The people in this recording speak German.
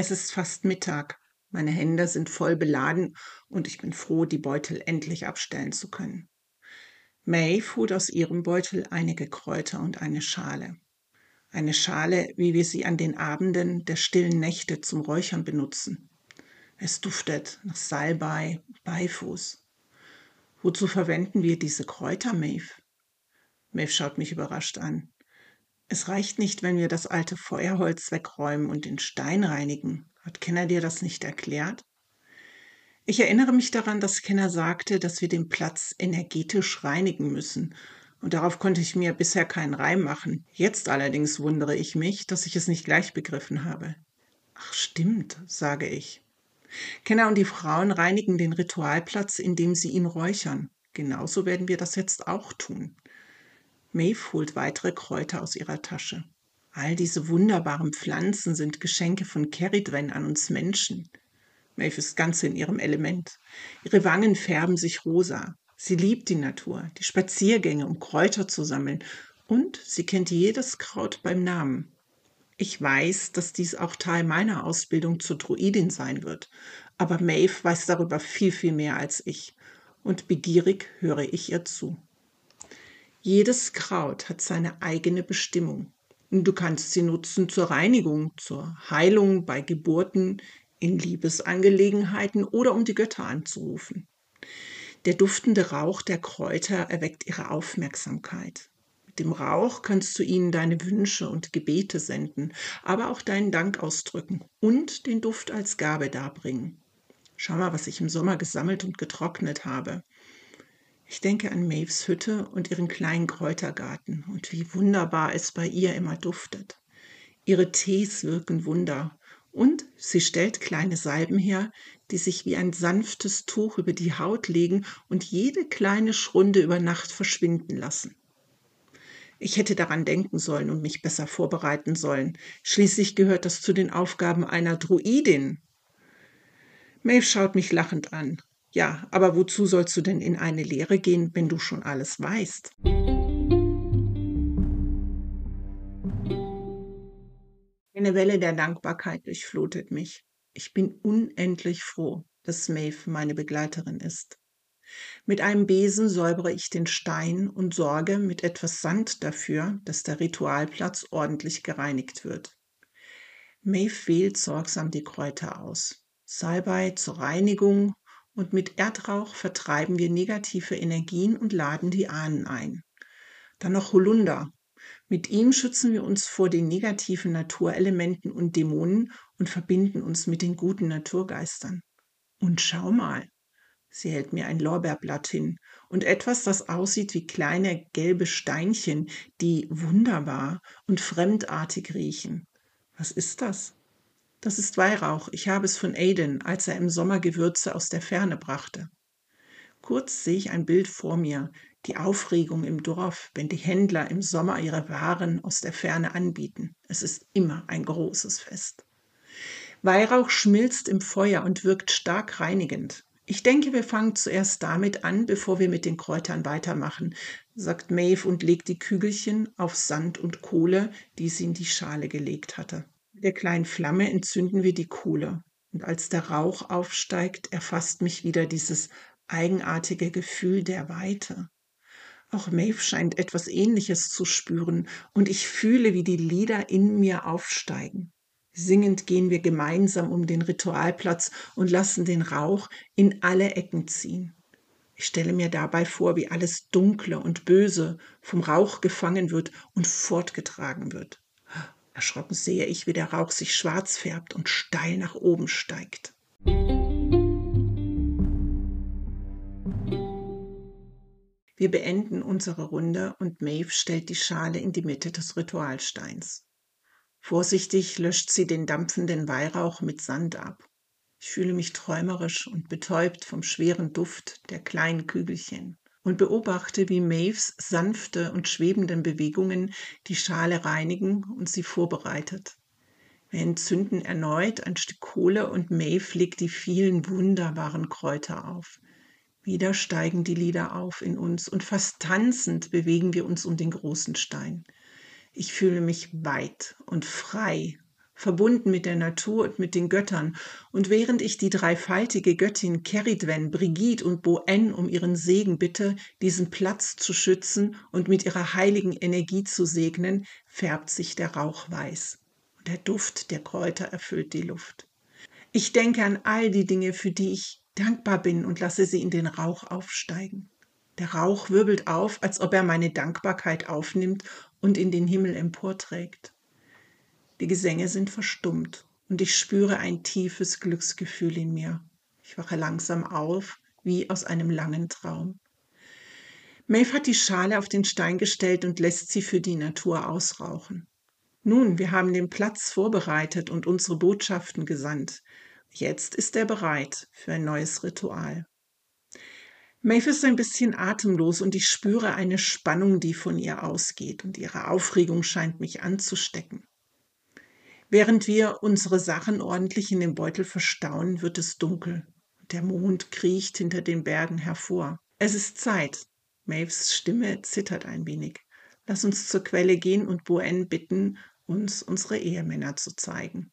Es ist fast Mittag. Meine Hände sind voll beladen und ich bin froh, die Beutel endlich abstellen zu können. Maeve holt aus ihrem Beutel einige Kräuter und eine Schale. Eine Schale, wie wir sie an den Abenden der stillen Nächte zum Räuchern benutzen. Es duftet nach Salbei, Beifuß. Wozu verwenden wir diese Kräuter, Maeve? Maeve schaut mich überrascht an. Es reicht nicht, wenn wir das alte Feuerholz wegräumen und den Stein reinigen. Hat Kenner dir das nicht erklärt? Ich erinnere mich daran, dass Kenner sagte, dass wir den Platz energetisch reinigen müssen. Und darauf konnte ich mir bisher keinen Reim machen. Jetzt allerdings wundere ich mich, dass ich es nicht gleich begriffen habe. Ach stimmt, sage ich. Kenner und die Frauen reinigen den Ritualplatz, indem sie ihn räuchern. Genauso werden wir das jetzt auch tun. Maeve holt weitere Kräuter aus ihrer Tasche. All diese wunderbaren Pflanzen sind Geschenke von Keridwen an uns Menschen. Maeve ist ganz in ihrem Element. Ihre Wangen färben sich rosa. Sie liebt die Natur, die Spaziergänge, um Kräuter zu sammeln. Und sie kennt jedes Kraut beim Namen. Ich weiß, dass dies auch Teil meiner Ausbildung zur Druidin sein wird. Aber Maeve weiß darüber viel, viel mehr als ich. Und begierig höre ich ihr zu. Jedes Kraut hat seine eigene Bestimmung. Du kannst sie nutzen zur Reinigung, zur Heilung bei Geburten, in Liebesangelegenheiten oder um die Götter anzurufen. Der duftende Rauch der Kräuter erweckt ihre Aufmerksamkeit. Mit dem Rauch kannst du ihnen deine Wünsche und Gebete senden, aber auch deinen Dank ausdrücken und den Duft als Gabe darbringen. Schau mal, was ich im Sommer gesammelt und getrocknet habe. Ich denke an Maves Hütte und ihren kleinen Kräutergarten und wie wunderbar es bei ihr immer duftet. Ihre Tees wirken Wunder und sie stellt kleine Salben her, die sich wie ein sanftes Tuch über die Haut legen und jede kleine Schrunde über Nacht verschwinden lassen. Ich hätte daran denken sollen und mich besser vorbereiten sollen. Schließlich gehört das zu den Aufgaben einer Druidin. Maeve schaut mich lachend an. Ja, aber wozu sollst du denn in eine Lehre gehen, wenn du schon alles weißt? Eine Welle der Dankbarkeit durchflutet mich. Ich bin unendlich froh, dass Maeve meine Begleiterin ist. Mit einem Besen säubere ich den Stein und sorge mit etwas Sand dafür, dass der Ritualplatz ordentlich gereinigt wird. Maeve wählt sorgsam die Kräuter aus. Salbei zur Reinigung und mit Erdrauch vertreiben wir negative Energien und laden die Ahnen ein. Dann noch Holunder. Mit ihm schützen wir uns vor den negativen Naturelementen und Dämonen und verbinden uns mit den guten Naturgeistern. Und schau mal, sie hält mir ein Lorbeerblatt hin und etwas, das aussieht wie kleine gelbe Steinchen, die wunderbar und fremdartig riechen. Was ist das? Das ist Weihrauch. Ich habe es von Aiden, als er im Sommer Gewürze aus der Ferne brachte. Kurz sehe ich ein Bild vor mir, die Aufregung im Dorf, wenn die Händler im Sommer ihre Waren aus der Ferne anbieten. Es ist immer ein großes Fest. Weihrauch schmilzt im Feuer und wirkt stark reinigend. Ich denke, wir fangen zuerst damit an, bevor wir mit den Kräutern weitermachen, sagt Maeve und legt die Kügelchen auf Sand und Kohle, die sie in die Schale gelegt hatte der kleinen Flamme entzünden wir die Kohle. Und als der Rauch aufsteigt, erfasst mich wieder dieses eigenartige Gefühl der Weite. Auch Maeve scheint etwas Ähnliches zu spüren, und ich fühle, wie die Lieder in mir aufsteigen. Singend gehen wir gemeinsam um den Ritualplatz und lassen den Rauch in alle Ecken ziehen. Ich stelle mir dabei vor, wie alles Dunkle und Böse vom Rauch gefangen wird und fortgetragen wird. Erschrocken sehe ich, wie der Rauch sich schwarz färbt und steil nach oben steigt. Wir beenden unsere Runde und Maeve stellt die Schale in die Mitte des Ritualsteins. Vorsichtig löscht sie den dampfenden Weihrauch mit Sand ab. Ich fühle mich träumerisch und betäubt vom schweren Duft der kleinen Kügelchen und beobachte, wie Maves sanfte und schwebenden Bewegungen die Schale reinigen und sie vorbereitet. Wir entzünden erneut ein Stück Kohle und Maeve legt die vielen wunderbaren Kräuter auf. Wieder steigen die Lieder auf in uns und fast tanzend bewegen wir uns um den großen Stein. Ich fühle mich weit und frei, verbunden mit der Natur und mit den Göttern, und während ich die dreifaltige Göttin Keridwen, Brigitte und Boen um ihren Segen bitte, diesen Platz zu schützen und mit ihrer heiligen Energie zu segnen, färbt sich der Rauch weiß. Und der Duft der Kräuter erfüllt die Luft. Ich denke an all die Dinge, für die ich dankbar bin und lasse sie in den Rauch aufsteigen. Der Rauch wirbelt auf, als ob er meine Dankbarkeit aufnimmt und in den Himmel emporträgt. Die Gesänge sind verstummt und ich spüre ein tiefes Glücksgefühl in mir. Ich wache langsam auf, wie aus einem langen Traum. Maeve hat die Schale auf den Stein gestellt und lässt sie für die Natur ausrauchen. Nun, wir haben den Platz vorbereitet und unsere Botschaften gesandt. Jetzt ist er bereit für ein neues Ritual. Maeve ist ein bisschen atemlos und ich spüre eine Spannung, die von ihr ausgeht und ihre Aufregung scheint mich anzustecken. Während wir unsere Sachen ordentlich in den Beutel verstauen, wird es dunkel. Der Mond kriecht hinter den Bergen hervor. Es ist Zeit. Maves Stimme zittert ein wenig. Lass uns zur Quelle gehen und Boen bitten, uns unsere Ehemänner zu zeigen.